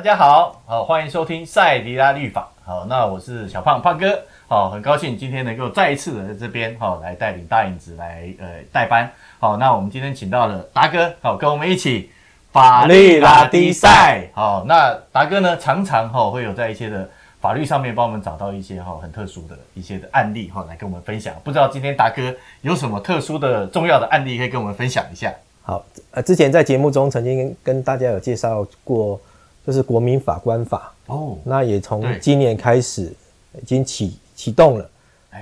大家好，好欢迎收听赛迪拉律法。好，那我是小胖胖哥。好，很高兴今天能够再一次的在这边好来带领大影子来呃代班。好，那我们今天请到了达哥，好跟我们一起法律拉迪赛。好，那达哥呢常常哈会有在一些的法律上面帮我们找到一些哈很特殊的一些的案例哈来跟我们分享。不知道今天达哥有什么特殊的重要的案例可以跟我们分享一下？好，呃，之前在节目中曾经跟大家有介绍过。就是国民法官法哦，那也从今年开始已经启启动了。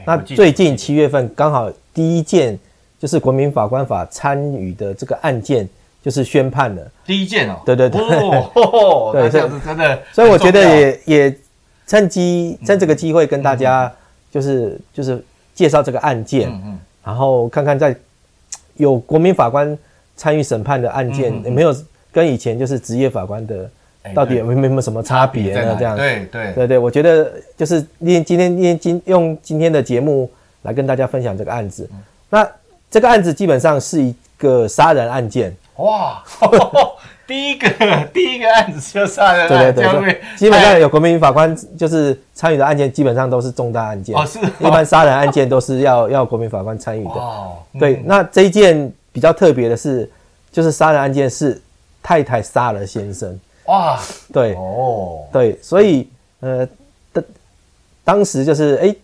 那最近七月份刚好第一件就是国民法官法参与的这个案件就是宣判了。第一件哦，对对对，哦，对，这样子真的。所以我觉得也也趁机趁这个机会跟大家就是就是介绍这个案件，嗯嗯然后看看在有国民法官参与审判的案件有没有跟以前就是职业法官的。到底有没有没有什么差别呢？这样对对对对，我觉得就是今今天今今用今天的节目来跟大家分享这个案子。那这个案子基本上是一个杀人案件。哇，第一个第一个案子就杀人案。对对对对，基本上有国民法官就是参与的案件，基本上都是重大案件。哦，是。一般杀人案件都是要 要国民法官参与的。哦。对，那这一件比较特别的是，就是杀人案件是太太杀了先生。哇，对，哦，对，所以，呃，当当时就是，哎，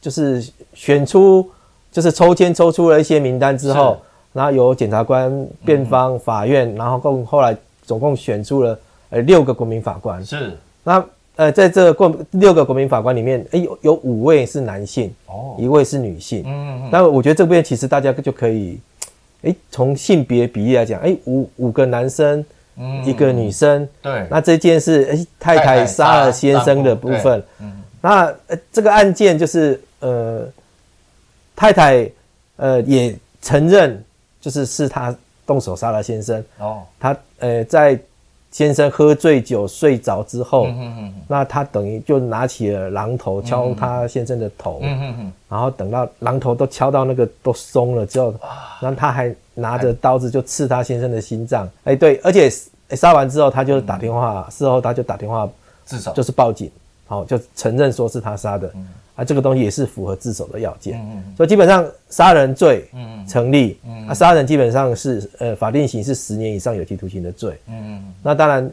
就是选出，就是抽签抽出了一些名单之后，然后由检察官、辩方、法院，然后共后来总共选出了呃六个国民法官。是，那呃，在这过六个国民法官里面，哎，有有五位是男性，哦，一位是女性。嗯嗯嗯。那我觉得这边其实大家就可以，哎，从性别比例来讲，哎，五五个男生。一个女生，对，那这件是诶太太杀了先生的部分，嗯，那呃这个案件就是呃太太呃也承认就是是她动手杀了先生。哦，她呃在先生喝醉酒睡着之后，那他等于就拿起了榔头敲他先生的头，然后等到榔头都敲到那个都松了之后，然后他还。拿着刀子就刺他先生的心脏，哎、欸，对，而且杀完之后，他就打电话，事后他就打电话自首，就是报警，好，就承认说是他杀的，啊，这个东西也是符合自首的要件，所以基本上杀人罪成立，啊，杀人基本上是呃法定刑是十年以上有期徒刑的罪，那当然，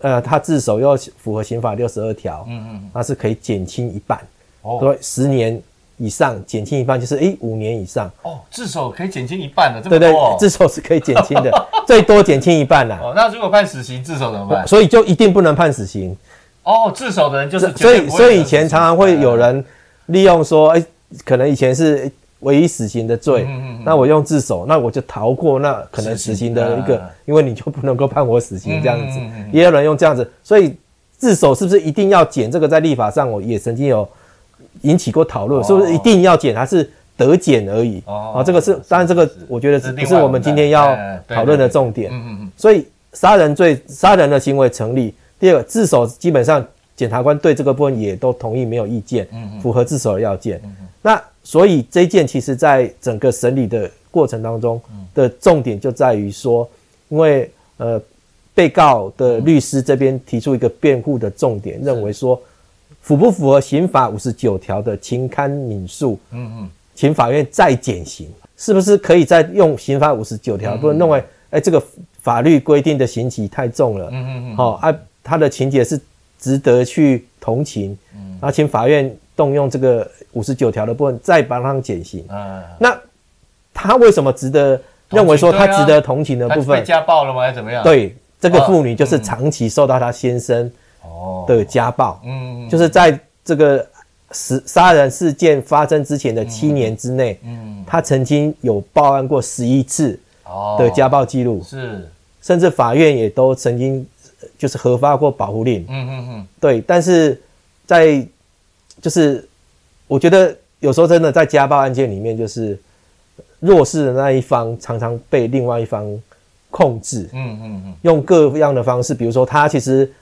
呃，他自首又符合刑法六十二条，那是可以减轻一半，所以十年。以上减轻一半就是诶五年以上哦，自首可以减轻一半的，对，对对，自首是可以减轻的，最多减轻一半啦。哦，那如果判死刑，自首怎么办？所以就一定不能判死刑。哦，自首的人就是所以所以以前常常会有人利用说，诶可能以前是唯一死刑的罪，嗯嗯嗯，那我用自首，那我就逃过那可能死刑的一个，因为你就不能够判我死刑这样子，也有人用这样子，所以自首是不是一定要减？这个在立法上我也曾经有。引起过讨论，是不是一定要减，还是得减而已？哦，这个是，当然这个我觉得不是我们今天要讨论的重点。嗯嗯嗯。所以杀人罪，杀人的行为成立。第二个，自首基本上检察官对这个部分也都同意，没有意见，符合自首的要件。那所以这一件其实在整个审理的过程当中的重点就在于说，因为呃被告的律师这边提出一个辩护的重点，认为说。符不符合刑法五十九条的情堪悯恕？嗯嗯，请法院再减刑，是不是可以再用刑法五十九条？不能认为，哎，这个法律规定的刑期太重了。嗯嗯嗯。好，啊，他的情节是值得去同情。嗯。然后请法院动用这个五十九条的部分，再帮他减刑。嗯。那他为什么值得认为说他值得同情的部分？被家暴了吗？还是怎么样？对，这个妇女就是长期受到她先生哦。的家暴，嗯，就是在这个死杀人事件发生之前的七年之内，嗯，他曾经有报案过十一次的家暴记录，是，甚至法院也都曾经就是核发过保护令，嗯嗯嗯，对，但是在就是我觉得有时候真的在家暴案件里面，就是弱势的那一方常常被另外一方控制，嗯嗯嗯，用各样的方式，比如说他其实。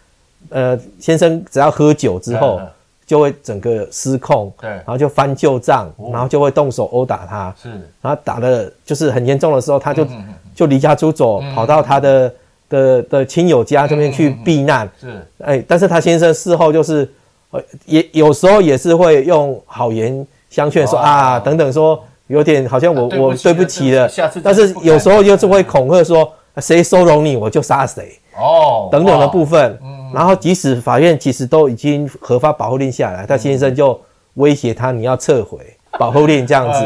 呃，先生只要喝酒之后，就会整个失控，对，然后就翻旧账，然后就会动手殴打他，是，然后打的就是很严重的时候，他就就离家出走，跑到他的的的亲友家这边去避难，是，哎，但是他先生事后就是，呃，也有时候也是会用好言相劝说啊，等等说有点好像我我对不起了，下次但是有时候又是会恐吓说谁收容你我就杀谁哦，等等的部分，然后即使法院其实都已经合法保护令下来，他先生就威胁他你要撤回保护令这样子，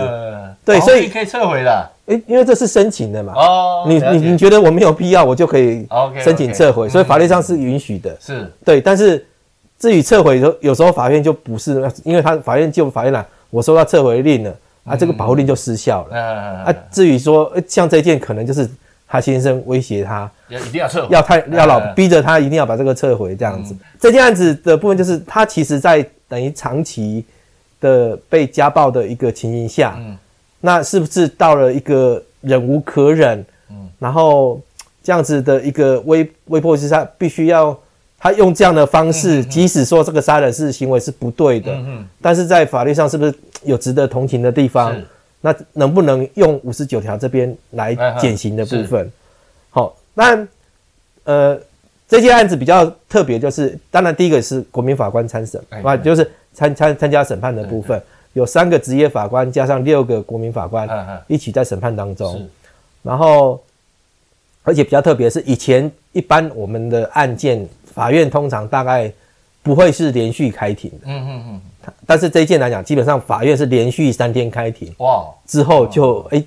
对，所以可以撤回的。诶，因为这是申请的嘛，哦，你你你觉得我没有必要，我就可以申请撤回，所以法律上是允许的，是。对。但是至于撤回，有有时候法院就不是，因为他法院就法院来，我收到撤回令了，啊，这个保护令就失效了，啊，至于说像这件，可能就是他先生威胁他，要一定要撤回，要太要老逼着他一定要把这个撤回这样子。这件案子的部分就是他其实在等于长期的被家暴的一个情形下，那是不是到了一个忍无可忍，嗯，然后这样子的一个威威迫之下，必须要他用这样的方式，即使说这个杀人是行为是不对的，嗯，但是在法律上是不是有值得同情的地方？那能不能用五十九条这边来减刑的部分？好，那呃，这件案子比较特别，就是当然第一个是国民法官参审，啊，就是参参参加审判的部分。有三个职业法官加上六个国民法官一起在审判当中，然后而且比较特别是以前一般我们的案件法院通常大概不会是连续开庭的，嗯嗯嗯，但是这一件来讲，基本上法院是连续三天开庭，哇，之后就哎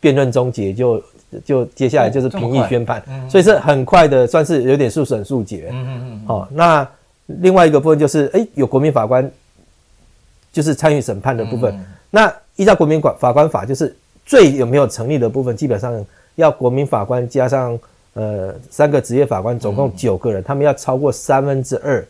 辩论终结，就就接下来就是评议宣判，所以是很快的，算是有点速审速决，嗯嗯嗯，好，那另外一个部分就是哎有国民法官。就是参与审判的部分。嗯、那依照国民法官法，就是罪有没有成立的部分，基本上要国民法官加上呃三个职业法官，总共九个人，嗯、他们要超过三分之二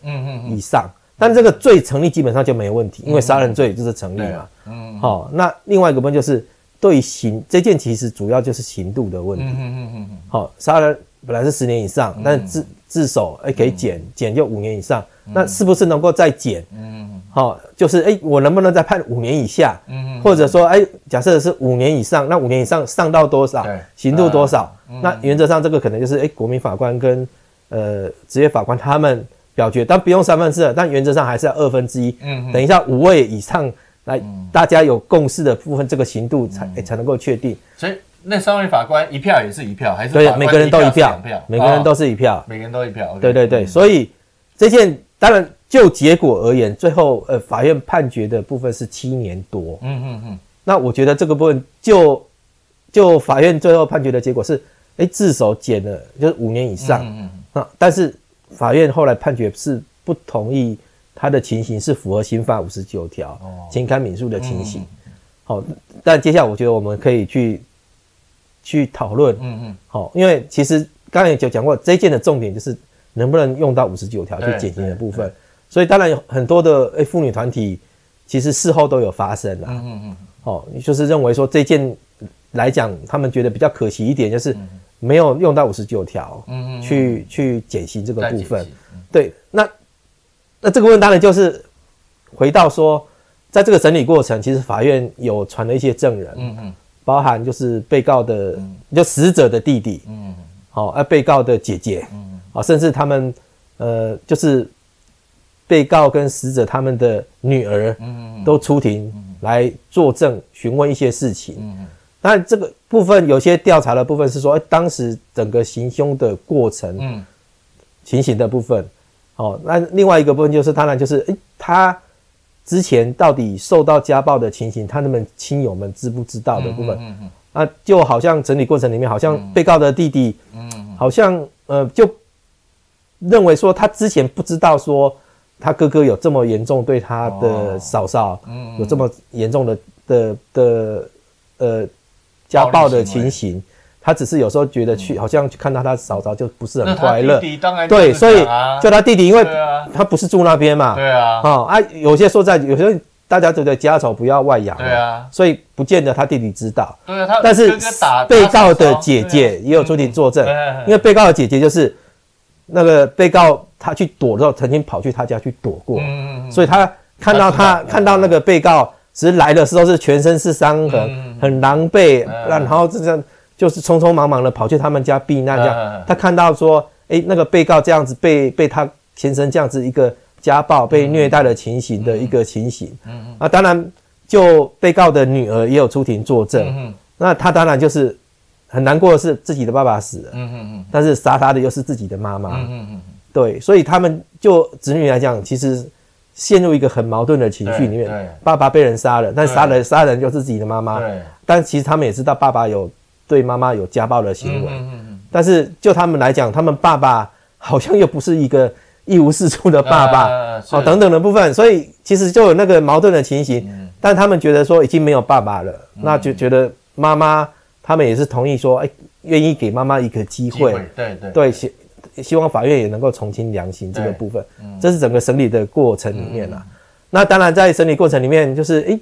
以上。嗯嗯嗯、但这个罪成立基本上就没有问题，因为杀人罪就是成立嘛。嗯。好、哦，那另外一个部分就是对刑这件其实主要就是刑度的问题。嗯嗯嗯好，杀人本来是十年以上，嗯、但是自自首哎可以减减就五年以上，嗯、那是不是能够再减？嗯。好、哦，就是哎，我能不能再判五年以下？嗯，或者说哎，假设是五年以上，那五年以上上到多少？对，刑度多少？嗯、那原则上这个可能就是哎，国民法官跟呃职业法官他们表决，但不用三分之二，但原则上还是要二分之一。嗯哼，等一下五位以上来，嗯、大家有共识的部分，这个刑度才、嗯、才能够确定。所以那三位法官一票也是一票，还是对，每个人都一票，每个人都是一票，每个人都一票。对对对，所以这件当然。就结果而言，最后呃，法院判决的部分是七年多。嗯嗯嗯。那我觉得这个部分就就法院最后判决的结果是，哎，自首减了，就是五年以上。嗯嗯。啊，但是法院后来判决是不同意他的情形是符合刑法五十九条情感敏诉的情形。好，但接下来我觉得我们可以去去讨论。嗯嗯。好，因为其实刚才也就讲过，这一件的重点就是能不能用到五十九条去减刑的部分。所以当然有很多的诶妇女团体，其实事后都有发生啦。嗯嗯嗯。哦，就是认为说这件来讲，他们觉得比较可惜一点，就是没有用到五十九条，嗯嗯，去去减刑这个部分。对，那那这个问题当然就是回到说，在这个审理过程，其实法院有传了一些证人，嗯嗯，包含就是被告的，就死者的弟弟，嗯。嗯，好，而被告的姐姐，嗯嗯，甚至他们呃，就是。被告跟死者他们的女儿，都出庭来作证，询问一些事情。那这个部分有些调查的部分是说，当时整个行凶的过程，情形的部分。哦，那另外一个部分就是，当然就是，诶，他之前到底受到家暴的情形，他们亲友们知不知道的部分？啊，就好像整理过程里面，好像被告的弟弟，好像呃，就认为说他之前不知道说。他哥哥有这么严重对他的嫂嫂，有这么严重的的的呃家暴的情形，他只是有时候觉得去好像去看到他嫂嫂就不是很快乐，对，所以叫他弟弟，因为他不是住那边嘛，对啊，啊，有些说在有些大家觉得家丑不要外扬，对啊，所以不见得他弟弟知道，对啊，但是被告的姐姐也有出庭作证，因为被告的姐姐就是那个被告。他去躲的时候，曾经跑去他家去躲过，嗯、所以他看到他看到那个被告，只是来的时候是全身是伤痕，嗯、很狼狈，嗯、然后这样就是匆匆忙忙的跑去他们家避难，这样。他看到说，哎，那个被告这样子被被他先生这样子一个家暴、被虐待的情形的一个情形，嗯嗯，啊，当然就被告的女儿也有出庭作证，嗯，那他当然就是很难过的是自己的爸爸死了，嗯嗯嗯，但是杀他的又是自己的妈妈，嗯嗯，对，所以他们就子女来讲，其实陷入一个很矛盾的情绪里面，爸爸被人杀了，但杀人杀人就是自己的妈妈，对，但其实他们也知道爸爸有。对妈妈有家暴的行为，但是就他们来讲，他们爸爸好像又不是一个一无是处的爸爸，哦，等等的部分，所以其实就有那个矛盾的情形。但他们觉得说已经没有爸爸了，那就觉得妈妈他们也是同意说，哎，愿意给妈妈一个机会，对对。对，希希望法院也能够从轻量刑这个部分，这是整个审理的过程里面啦。那当然在审理过程里面，就是哎，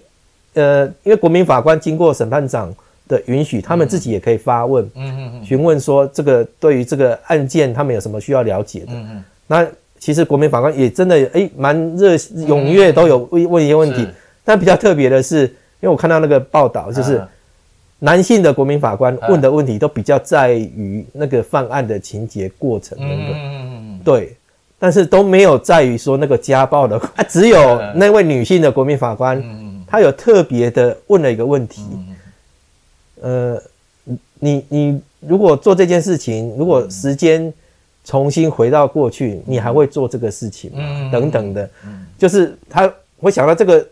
呃，因为国民法官经过审判长。的允许，他们自己也可以发问，嗯嗯嗯，询问说这个对于这个案件，他们有什么需要了解的？嗯嗯，那其实国民法官也真的诶蛮热踊跃，都有问问一些问题。但比较特别的是，因为我看到那个报道，就是男性的国民法官问的问题都比较在于那个犯案的情节过程等等，对，但是都没有在于说那个家暴的，只有那位女性的国民法官，她有特别的问了一个问题。呃，你你如果做这件事情，如果时间重新回到过去，你还会做这个事情吗？嗯、等等的，嗯、就是他会想到这个，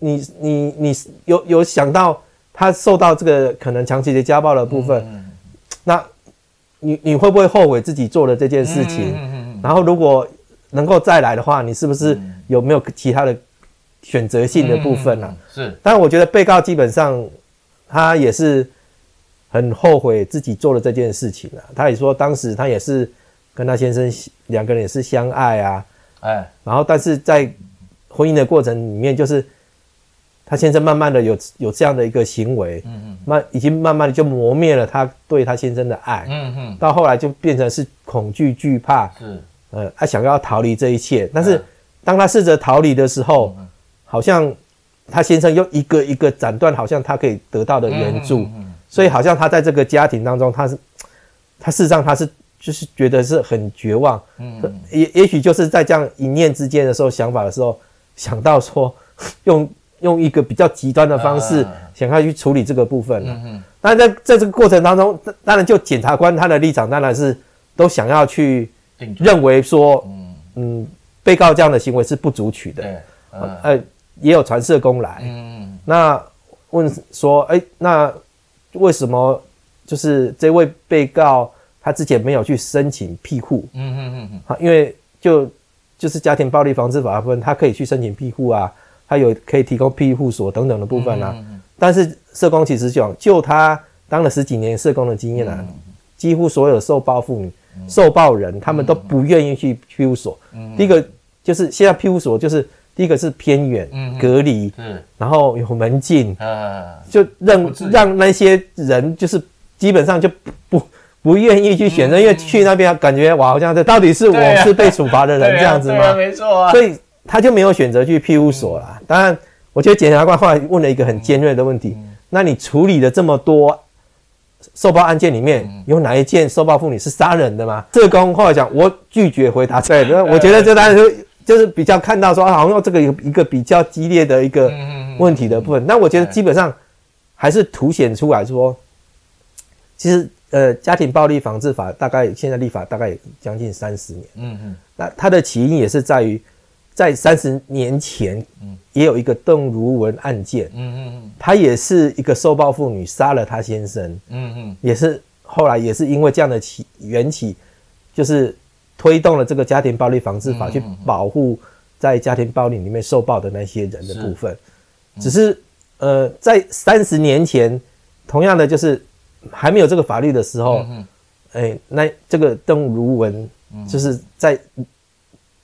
你你你有有想到他受到这个可能长期的家暴的部分，嗯、那你你会不会后悔自己做的这件事情？嗯、然后如果能够再来的话，你是不是有没有其他的选择性的部分呢、是，但我觉得被告基本上。他也是很后悔自己做了这件事情啊。他也说，当时他也是跟他先生两个人也是相爱啊，哎，然后但是在婚姻的过程里面，就是他先生慢慢的有有这样的一个行为，嗯嗯，慢已经慢慢的就磨灭了他对他先生的爱，嗯嗯，到后来就变成是恐惧惧怕，是，呃，他想要逃离这一切，但是当他试着逃离的时候，好像。他先生又一个一个斩断，好像他可以得到的援助，嗯嗯嗯、所以好像他在这个家庭当中，他是，他事实上他是就是觉得是很绝望，嗯，也也许就是在这样一念之间的时候，想法的时候想到说，用用一个比较极端的方式想要去处理这个部分了，嗯嗯，但在在这个过程当中，当然就检察官他的立场当然是都想要去认为说，嗯。嗯，被告这样的行为是不足取的，对，呃。也有传社工来，嗯，那问说，哎，那为什么就是这位被告他之前没有去申请庇护？嗯嗯嗯嗯，好，因为就就是家庭暴力防治法部分，他可以去申请庇护啊，他有可以提供庇护所等等的部分啊。嗯嗯，但是社工其实讲，就他当了十几年社工的经验啊，嗯、几乎所有受暴妇女、嗯、受暴人，他们都不愿意去庇护所。嗯，第一个就是现在庇护所就是。第一个是偏远、隔离，然后有门禁，就让让那些人就是基本上就不不愿意去选择，因为去那边感觉哇，好像这到底是我是被处罚的人这样子吗？没错啊，所以他就没有选择去庇护所了。当然，我觉得检察官后来问了一个很尖锐的问题：那你处理了这么多受暴案件里面，有哪一件受暴妇女是杀人的吗？社工后来讲，我拒绝回答。对，那我觉得这当然是。就是比较看到说，好像用这个一个比较激烈的一个问题的部分，那我觉得基本上还是凸显出来说，其实呃家庭暴力防治法大概现在立法大概将近三十年，嗯嗯，那它的起因也是在于在三十年前，也有一个邓如文案件，嗯嗯嗯，她也是一个受暴妇女杀了她先生，嗯嗯，也是后来也是因为这样的起缘起，就是。推动了这个家庭暴力防治法，去保护在家庭暴力里面受暴的那些人的部分。只是呃，在三十年前，同样的就是还没有这个法律的时候，哎，那这个邓如文就是在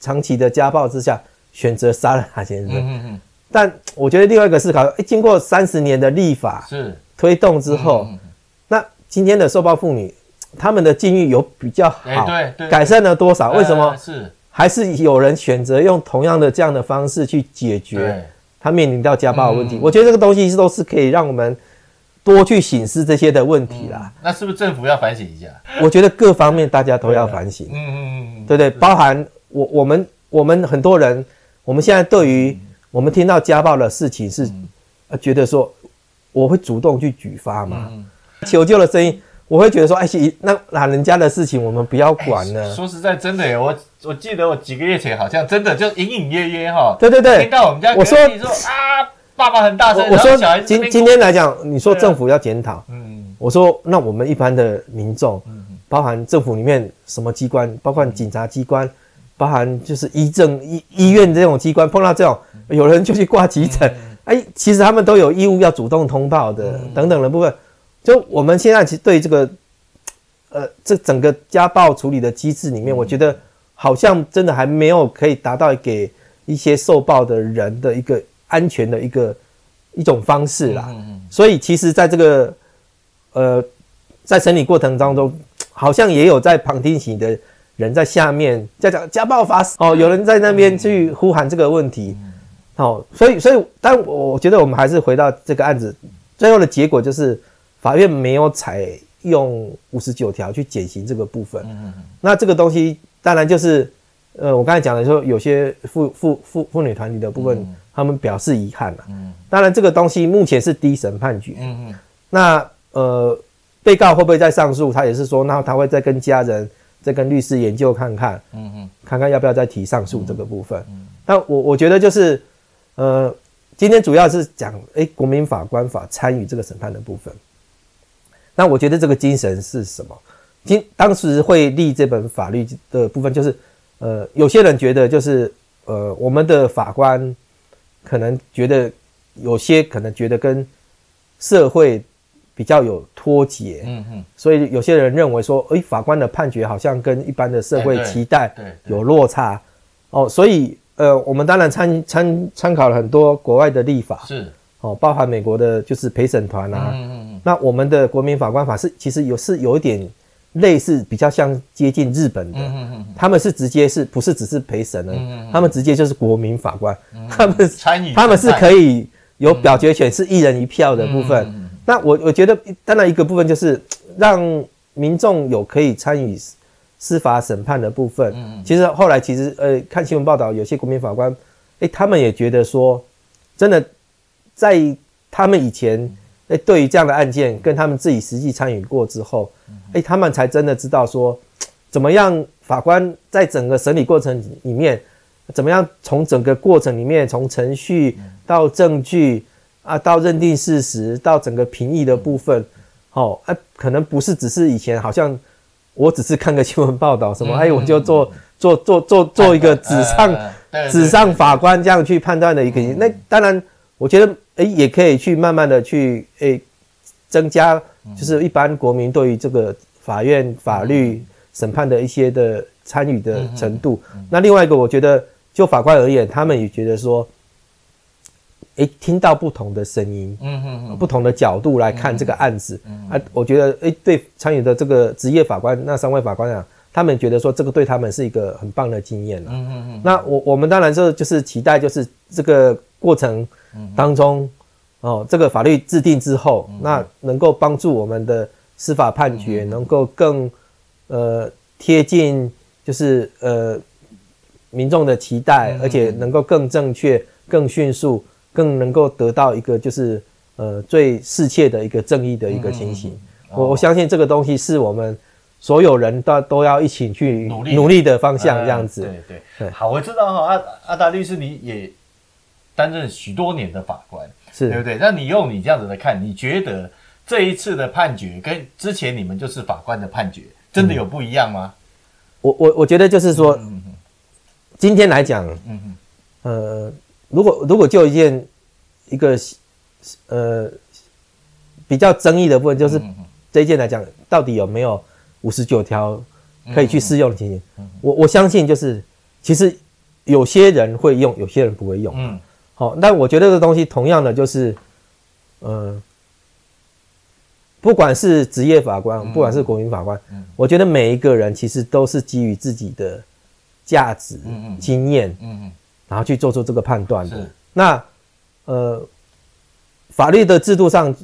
长期的家暴之下选择杀了他先生。嗯嗯但我觉得另外一个思考，哎，经过三十年的立法是推动之后，那今天的受暴妇女。他们的境遇有比较好，改善了多少？为什么是还是有人选择用同样的这样的方式去解决他面临到家暴的问题？我觉得这个东西都是可以让我们多去省思这些的问题啦。那是不是政府要反省一下？我觉得各方面大家都要反省。嗯嗯嗯，对对，包含我我们我们很多人，我们现在对于我们听到家暴的事情是，呃，觉得说我会主动去举发嘛，求救的声音。我会觉得说，哎，那老人家的事情我们不要管了。说实在，真的耶，我我记得我几个月前好像真的就隐隐约约哈，对对对，听到我们家我说你说啊，爸爸很大声，我说今今天来讲，你说政府要检讨，嗯，我说那我们一般的民众，包含政府里面什么机关，包括警察机关，包含就是医政医医院这种机关，碰到这种有人就去挂急诊，哎，其实他们都有义务要主动通报的，等等的部分。就我们现在其实对这个，呃，这整个家暴处理的机制里面，我觉得好像真的还没有可以达到给一些受暴的人的一个安全的一个一种方式啦。所以其实在这个呃，在审理过程当中，好像也有在旁听席的人在下面在讲家暴法哦，有人在那边去呼喊这个问题。哦，所以所以，但我觉得我们还是回到这个案子，最后的结果就是。法院没有采用五十九条去减刑这个部分，嗯嗯，那这个东西当然就是，呃，我刚才讲的说，有些妇妇妇妇女团体的部分，嗯、他们表示遗憾了。嗯，当然这个东西目前是第一审判决。嗯嗯，那呃，被告会不会再上诉？他也是说，那他会再跟家人、再跟律师研究看看，嗯嗯，看看要不要再提上诉这个部分。嗯，嗯，但我我觉得就是，呃，今天主要是讲，哎，国民法官法参与这个审判的部分。那我觉得这个精神是什么？今当时会立这本法律的部分，就是，呃，有些人觉得就是，呃，我们的法官可能觉得有些可能觉得跟社会比较有脱节，嗯嗯，所以有些人认为说，诶，法官的判决好像跟一般的社会期待有落差，哦，所以，呃，我们当然参参参考了很多国外的立法，是，哦，包含美国的就是陪审团啊。嗯嗯那我们的国民法官法是其实有是有一点类似，比较像接近日本的，嗯嗯他们是直接是不是只是陪审呢？他们直接就是国民法官，他们参与，他们是可以有表决权，是一人一票的部分。那我我觉得当然一个部分就是让民众有可以参与司法审判的部分。其实后来其实呃看新闻报道，有些国民法官，诶，他们也觉得说，真的在他们以前。诶，对于这样的案件，跟他们自己实际参与过之后，诶，他们才真的知道说，怎么样法官在整个审理过程里面，怎么样从整个过程里面，从程序到证据啊，到认定事实，到整个评议的部分，哦，哎，可能不是只是以前好像我只是看个新闻报道什么，哎，我就做做做做做一个纸上纸上法官这样去判断的一个，那当然，我觉得。诶，也可以去慢慢的去诶，增加就是一般国民对于这个法院法律审判的一些的参与的程度。那另外一个，我觉得就法官而言，他们也觉得说，诶，听到不同的声音，嗯嗯嗯，不同的角度来看这个案子，嗯啊，我觉得诶，对参与的这个职业法官那三位法官啊，他们觉得说这个对他们是一个很棒的经验了。嗯嗯嗯。那我我们当然就就是期待就是这个过程。当中，哦，这个法律制定之后，那能够帮助我们的司法判决能够更呃贴近，就是呃民众的期待，而且能够更正确、更迅速、更能够得到一个就是呃最适切的一个正义的一个情形。我我相信这个东西是我们所有人都都要一起去努力努力的方向，这样子。对对，好，我知道哈，阿阿达律师你也。担任许多年的法官，是对不对？那你用你这样子来看，你觉得这一次的判决跟之前你们就是法官的判决，真的有不一样吗？我我我觉得就是说，嗯、今天来讲，嗯嗯呃，如果如果就一件一个呃比较争议的部分，就是这一件来讲，到底有没有五十九条可以去适用的情形？我我相信就是，其实有些人会用，有些人不会用。嗯。好，那我觉得这个东西同样的就是，呃，不管是职业法官，不管是国民法官，嗯，我觉得每一个人其实都是基于自己的价值、嗯经验，嗯嗯，然后去做出这个判断的。那，呃，法律的制度上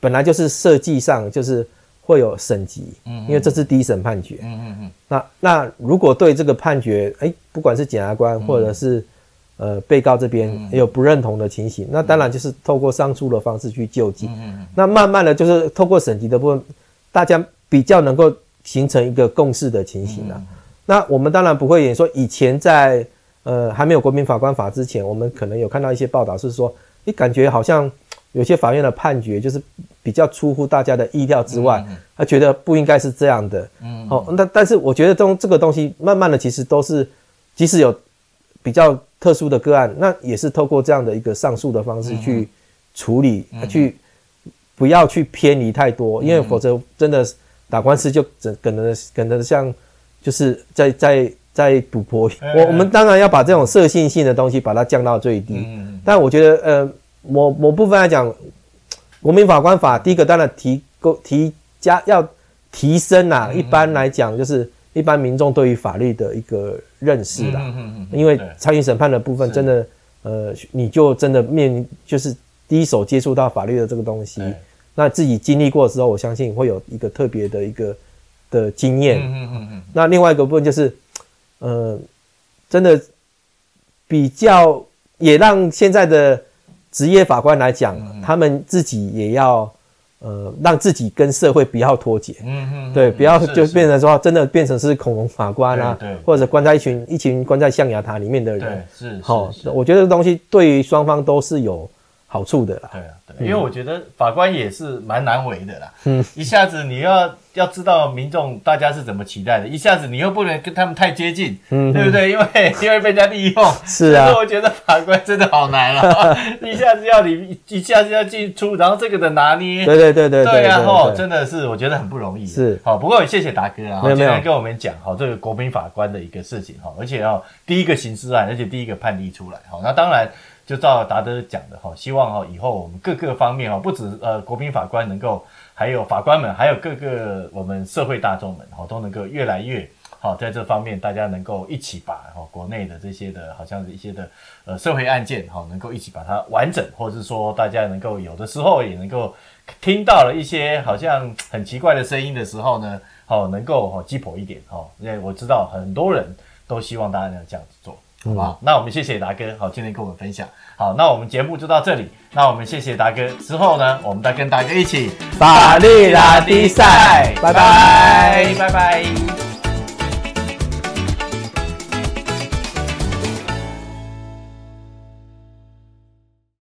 本来就是设计上就是会有审级，嗯，因为这是第一审判决，嗯嗯嗯。那那如果对这个判决，哎，不管是检察官或者是呃被告这边也有不认同的情形，那当然就是透过上诉的方式去救济，嗯嗯。那慢慢的就是透过审级的部分，大家比较能够形成一个共识的情形了。那我们当然不会演说以前在。呃，还没有国民法官法之前，我们可能有看到一些报道，是说，你感觉好像有些法院的判决就是比较出乎大家的意料之外，他觉得不应该是这样的。嗯，好，那但是我觉得这这个东西，慢慢的其实都是，即使有比较特殊的个案，那也是透过这样的一个上诉的方式去处理，去不要去偏离太多，因为否则真的打官司就整可能可能像就是在在。在赌博，我我们当然要把这种色性性的东西把它降到最低。嗯，但我觉得，呃，某某部分来讲，国民法官法第一个当然提高提加要提升啊。一般来讲，就是一般民众对于法律的一个认识啦。因为参与审判的部分，真的，呃，你就真的面临就是第一手接触到法律的这个东西，那自己经历过之后，我相信会有一个特别的一个的经验。嗯嗯嗯。那另外一个部分就是。呃，真的比较也让现在的职业法官来讲，嗯、他们自己也要呃，让自己跟社会不要脱节，嗯嗯，对，不要就变成说真的变成是恐龙法官啊，对，或者关在一群一群关在象牙塔里面的人，对，是，好，我觉得这个东西对于双方都是有好处的啦。对啊，对，因为我觉得法官也是蛮难为的啦，嗯，一下子你要。要知道民众大家是怎么期待的，一下子你又不能跟他们太接近，嗯，对不对？因为 因为被人家利用，是啊。所以我觉得法官真的好难啊，一下子要你，一下子要进出，然后这个的拿捏，对对对对对，然后真的是我觉得很不容易。是，好，不过也谢谢达哥啊，今天跟我们讲好这个国民法官的一个事情哈，而且要第一个刑事案，而且第一个判例出来，好，那当然就照达德讲的哈，希望哈以后我们各个方面哈，不止呃国民法官能够。还有法官们，还有各个我们社会大众们，哈，都能够越来越好，在这方面大家能够一起把哈国内的这些的，好像一些的呃社会案件，哈，能够一起把它完整，或者是说大家能够有的时候也能够听到了一些好像很奇怪的声音的时候呢，好，能够哈鸡婆一点，哈，因为我知道很多人都希望大家能这样子做。好，那我们谢谢达哥，好，今天跟我们分享。好，那我们节目就到这里。那我们谢谢达哥，之后呢，我们再跟达哥一起法律拉力赛，拜拜，拜拜。